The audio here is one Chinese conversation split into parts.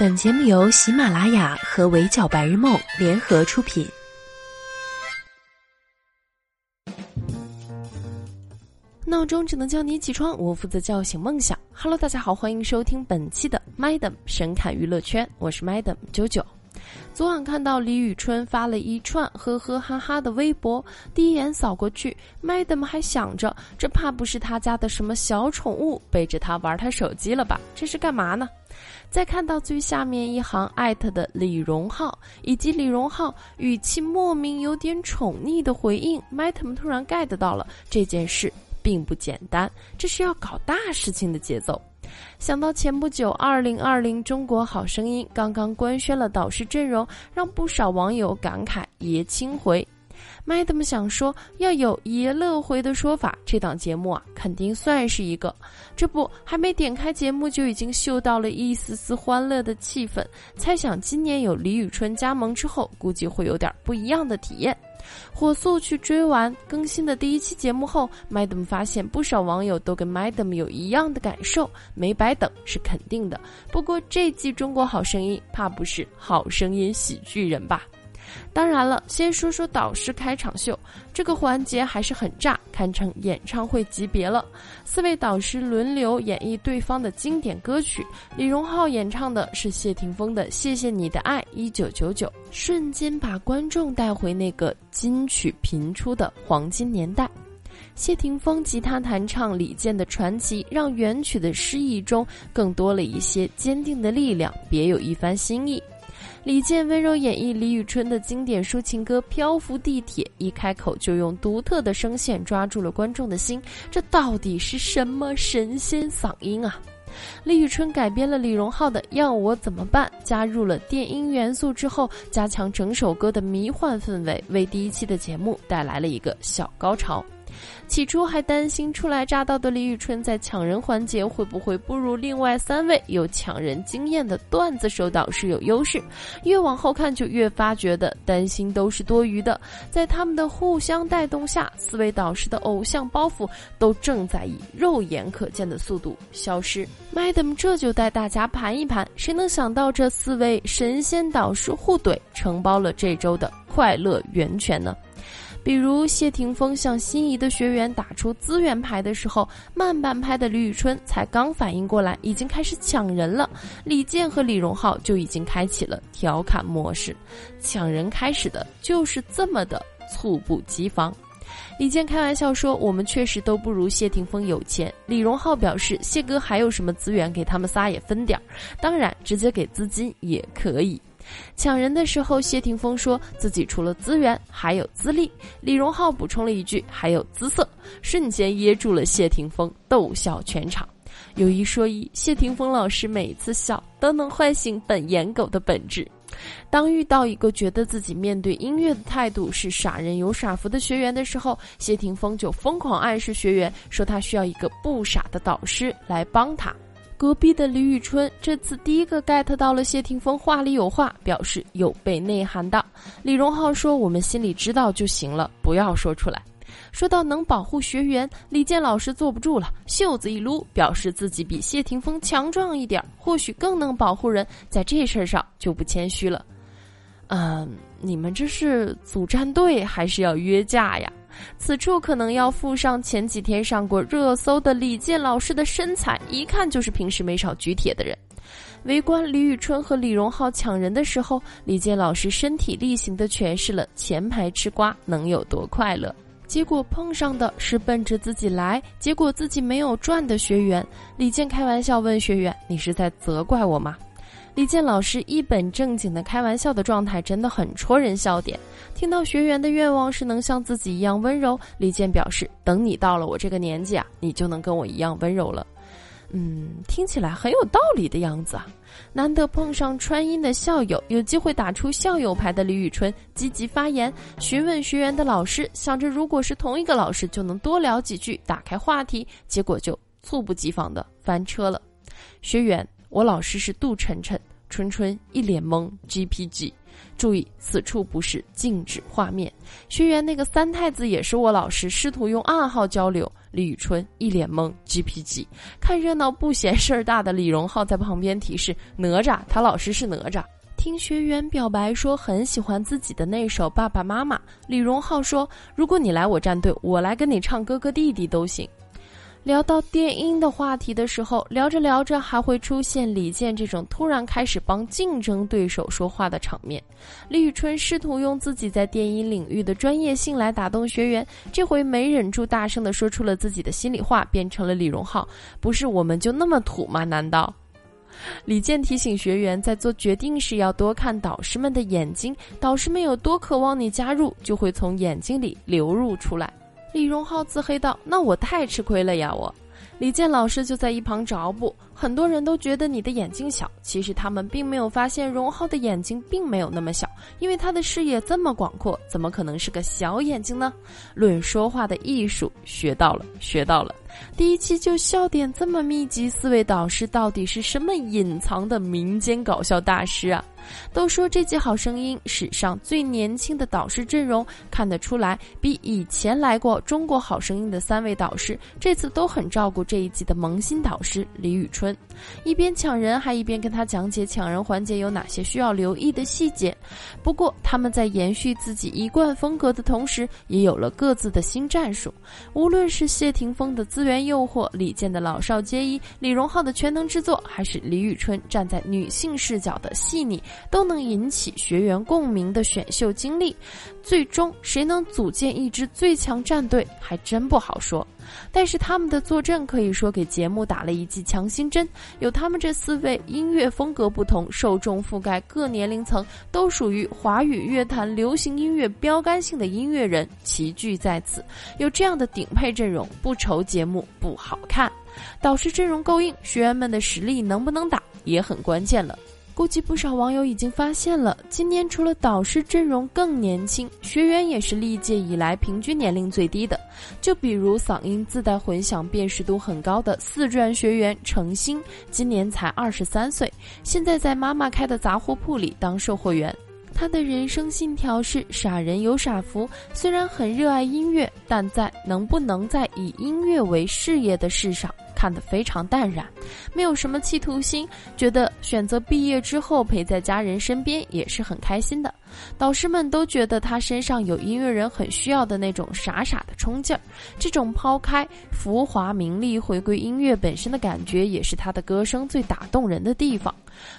本节目由喜马拉雅和围剿白日梦联合出品。闹钟只能叫你起床，我负责叫醒梦想。Hello，大家好，欢迎收听本期的 Madam 神侃娱乐圈，我是 Madam 九九。昨晚看到李宇春发了一串呵呵哈哈的微博，第一眼扫过去，Madam 还想着，这怕不是他家的什么小宠物背着他玩他手机了吧？这是干嘛呢？再看到最下面一行艾特的李荣浩，以及李荣浩语气莫名有点宠溺的回应，Madam 突然 get 到了这件事。并不简单，这是要搞大事情的节奏。想到前不久《二零二零中国好声音》刚刚官宣了导师阵容，让不少网友感慨“爷青回”。Madam 想说要有“爷乐回”的说法，这档节目啊，肯定算是一个。这不，还没点开节目，就已经嗅到了一丝丝欢乐的气氛。猜想今年有李宇春加盟之后，估计会有点不一样的体验。火速去追完更新的第一期节目后，Madam 发现不少网友都跟 Madam 有一样的感受，没白等是肯定的。不过这季《中国好声音》怕不是《好声音》喜剧人吧？当然了，先说说导师开场秀这个环节还是很炸，堪称演唱会级别了。四位导师轮流演绎对方的经典歌曲，李荣浩演唱的是谢霆锋的《谢谢你的爱》，一九九九，瞬间把观众带回那个金曲频出的黄金年代。谢霆锋吉他弹唱李健的传奇，让原曲的诗意中更多了一些坚定的力量，别有一番新意。李健温柔演绎李宇春的经典抒情歌《漂浮地铁》，一开口就用独特的声线抓住了观众的心。这到底是什么神仙嗓音啊？李宇春改编了李荣浩的《要我怎么办》，加入了电音元素之后，加强整首歌的迷幻氛围，为第一期的节目带来了一个小高潮。起初还担心初来乍到的李宇春在抢人环节会不会不如另外三位有抢人经验的段子手导师有优势，越往后看就越发觉得担心都是多余的。在他们的互相带动下，四位导师的偶像包袱都正在以肉眼可见的速度消失。Madam 这就带大家盘一盘，谁能想到这四位神仙导师互怼，承包了这周的快乐源泉呢？比如谢霆锋向心仪的学员打出资源牌的时候，慢半拍的李宇春才刚反应过来，已经开始抢人了。李健和李荣浩就已经开启了调侃模式，抢人开始的就是这么的猝不及防。李健开玩笑说：“我们确实都不如谢霆锋有钱。”李荣浩表示：“谢哥还有什么资源，给他们仨也分点儿，当然直接给资金也可以。”抢人的时候，谢霆锋说自己除了资源还有资历。李荣浩补充了一句：“还有姿色。”瞬间噎住了谢霆锋，逗笑全场。有一说一，谢霆锋老师每次笑都能唤醒本颜狗的本质。当遇到一个觉得自己面对音乐的态度是傻人有傻福的学员的时候，谢霆锋就疯狂暗示学员说他需要一个不傻的导师来帮他。隔壁的李宇春这次第一个 get 到了谢霆锋话里有话，表示有被内涵的。李荣浩说：“我们心里知道就行了，不要说出来。”说到能保护学员，李健老师坐不住了，袖子一撸，表示自己比谢霆锋强壮一点，或许更能保护人，在这事儿上就不谦虚了。嗯，你们这是组战队还是要约架呀？此处可能要附上前几天上过热搜的李健老师的身材，一看就是平时没少举铁的人。围观李宇春和李荣浩抢人的时候，李健老师身体力行的诠释了前排吃瓜能有多快乐。结果碰上的是奔着自己来，结果自己没有赚的学员。李健开玩笑问学员：“你是在责怪我吗？”李健老师一本正经的开玩笑的状态真的很戳人笑点。听到学员的愿望是能像自己一样温柔，李健表示：“等你到了我这个年纪啊，你就能跟我一样温柔了。”嗯，听起来很有道理的样子啊。难得碰上川音的校友，有机会打出校友牌的李宇春积极发言，询问学员的老师，想着如果是同一个老师，就能多聊几句，打开话题。结果就猝不及防的翻车了。学员。我老师是杜晨晨，春春一脸懵。GPG，注意此处不是静止画面。学员那个三太子也是我老师，试图用暗号交流。李宇春一脸懵，GPG。看热闹不嫌事儿大的李荣浩在旁边提示：“哪吒，他老师是哪吒。”听学员表白说很喜欢自己的那首《爸爸妈妈》，李荣浩说：“如果你来我战队，我来跟你唱哥哥弟弟都行。”聊到电音的话题的时候，聊着聊着还会出现李健这种突然开始帮竞争对手说话的场面。李宇春试图用自己在电音领域的专业性来打动学员，这回没忍住，大声的说出了自己的心里话，变成了李荣浩：“不是我们就那么土吗？难道？”李健提醒学员，在做决定时要多看导师们的眼睛，导师们有多渴望你加入，就会从眼睛里流入出来。李荣浩自黑道：“那我太吃亏了呀！”我，李健老师就在一旁找补：“很多人都觉得你的眼睛小，其实他们并没有发现荣浩的眼睛并没有那么小，因为他的视野这么广阔，怎么可能是个小眼睛呢？”论说话的艺术，学到了，学到了。第一期就笑点这么密集，四位导师到底是什么隐藏的民间搞笑大师啊？都说这季《好声音》史上最年轻的导师阵容，看得出来，比以前来过《中国好声音》的三位导师，这次都很照顾这一季的萌新导师李宇春，一边抢人，还一边跟他讲解抢人环节有哪些需要留意的细节。不过，他们在延续自己一贯风格的同时，也有了各自的新战术。无论是谢霆锋的资源诱惑，李健的老少皆宜，李荣浩的全能制作，还是李宇春站在女性视角的细腻。都能引起学员共鸣的选秀经历，最终谁能组建一支最强战队，还真不好说。但是他们的坐镇可以说给节目打了一剂强心针。有他们这四位音乐风格不同、受众覆盖各年龄层、都属于华语乐坛流行音乐标杆性的音乐人齐聚在此，有这样的顶配阵容，不愁节目不好看。导师阵容够硬，学员们的实力能不能打也很关键了。估计不少网友已经发现了，今年除了导师阵容更年轻，学员也是历届以来平均年龄最低的。就比如嗓音自带混响、辨识度很高的四转学员程鑫，今年才二十三岁，现在在妈妈开的杂货铺里当售货员。他的人生信条是“傻人有傻福”，虽然很热爱音乐，但在能不能在以音乐为事业的事上。看得非常淡然，没有什么企图心，觉得选择毕业之后陪在家人身边也是很开心的。导师们都觉得他身上有音乐人很需要的那种傻傻的冲劲儿，这种抛开浮华名利，回归音乐本身的感觉，也是他的歌声最打动人的地方。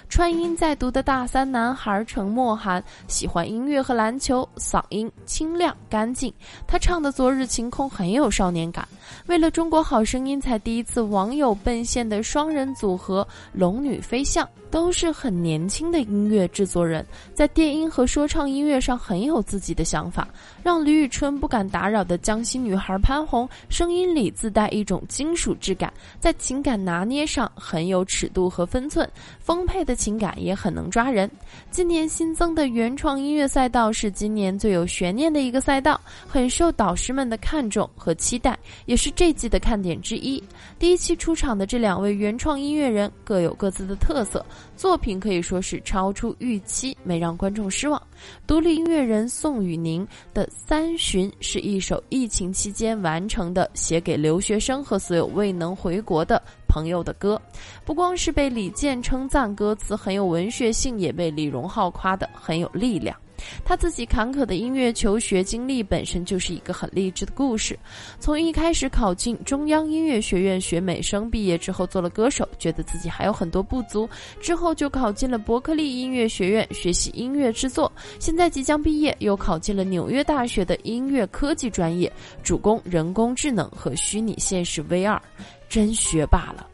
川音在读的大三男孩陈默涵，喜欢音乐和篮球，嗓音清亮干净。他唱的《昨日晴空》很有少年感。为了中国好声音，才第一次网友奔现的双人组合龙女飞象，都是很年轻的音乐制作人，在电音和说说唱音乐上很有自己的想法。让李宇春不敢打扰的江西女孩潘虹，声音里自带一种金属质感，在情感拿捏上很有尺度和分寸，丰沛的情感也很能抓人。今年新增的原创音乐赛道是今年最有悬念的一个赛道，很受导师们的看重和期待，也是这季的看点之一。第一期出场的这两位原创音乐人各有各自的特色，作品可以说是超出预期，没让观众失望。独立音乐人宋雨宁的《三巡》是一首疫情期间完成的，写给留学生和所有未能回国的朋友的歌。不光是被李健称赞歌词很有文学性，也被李荣浩夸得很有力量。他自己坎坷的音乐求学经历本身就是一个很励志的故事。从一开始考进中央音乐学院学美声，毕业之后做了歌手，觉得自己还有很多不足，之后就考进了伯克利音乐学院学习音乐制作。现在即将毕业，又考进了纽约大学的音乐科技专业，主攻人工智能和虚拟现实 VR，真学霸了。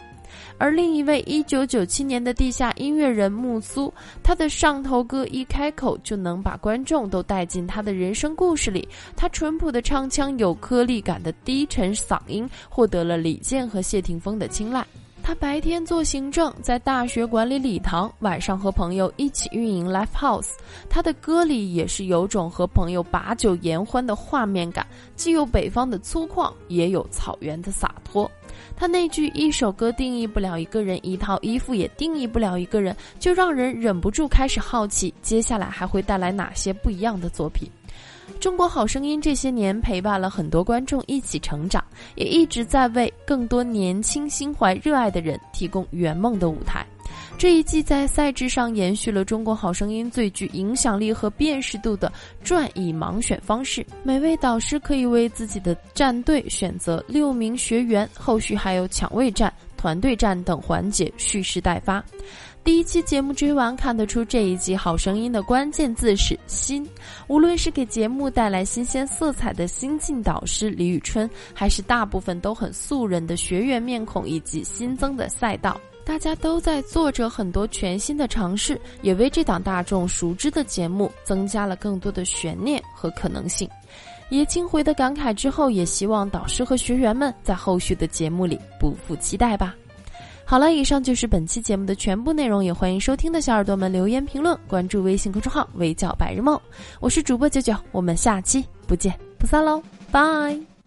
而另一位一九九七年的地下音乐人木苏，他的上头歌一开口就能把观众都带进他的人生故事里。他淳朴的唱腔、有颗粒感的低沉嗓音，获得了李健和谢霆锋的青睐。他白天做行政，在大学管理礼堂，晚上和朋友一起运营 live house。他的歌里也是有种和朋友把酒言欢的画面感，既有北方的粗犷，也有草原的洒脱。他那句“一首歌定义不了一个人，一套衣服也定义不了一个人”，就让人忍不住开始好奇，接下来还会带来哪些不一样的作品。中国好声音这些年陪伴了很多观众一起成长，也一直在为更多年轻心怀热爱的人提供圆梦的舞台。这一季在赛制上延续了《中国好声音》最具影响力和辨识度的转椅盲选方式，每位导师可以为自己的战队选择六名学员，后续还有抢位战、团队战等环节蓄势待发。第一期节目追完，看得出这一季《好声音》的关键字是“新”。无论是给节目带来新鲜色彩的新晋导师李宇春，还是大部分都很素人的学员面孔，以及新增的赛道。大家都在做着很多全新的尝试，也为这档大众熟知的节目增加了更多的悬念和可能性。叶青回的感慨之后，也希望导师和学员们在后续的节目里不负期待吧。好了，以上就是本期节目的全部内容，也欢迎收听的小耳朵们留言评论，关注微信公众号“微叫白日梦”，我是主播九九，我们下期不见不散喽，拜。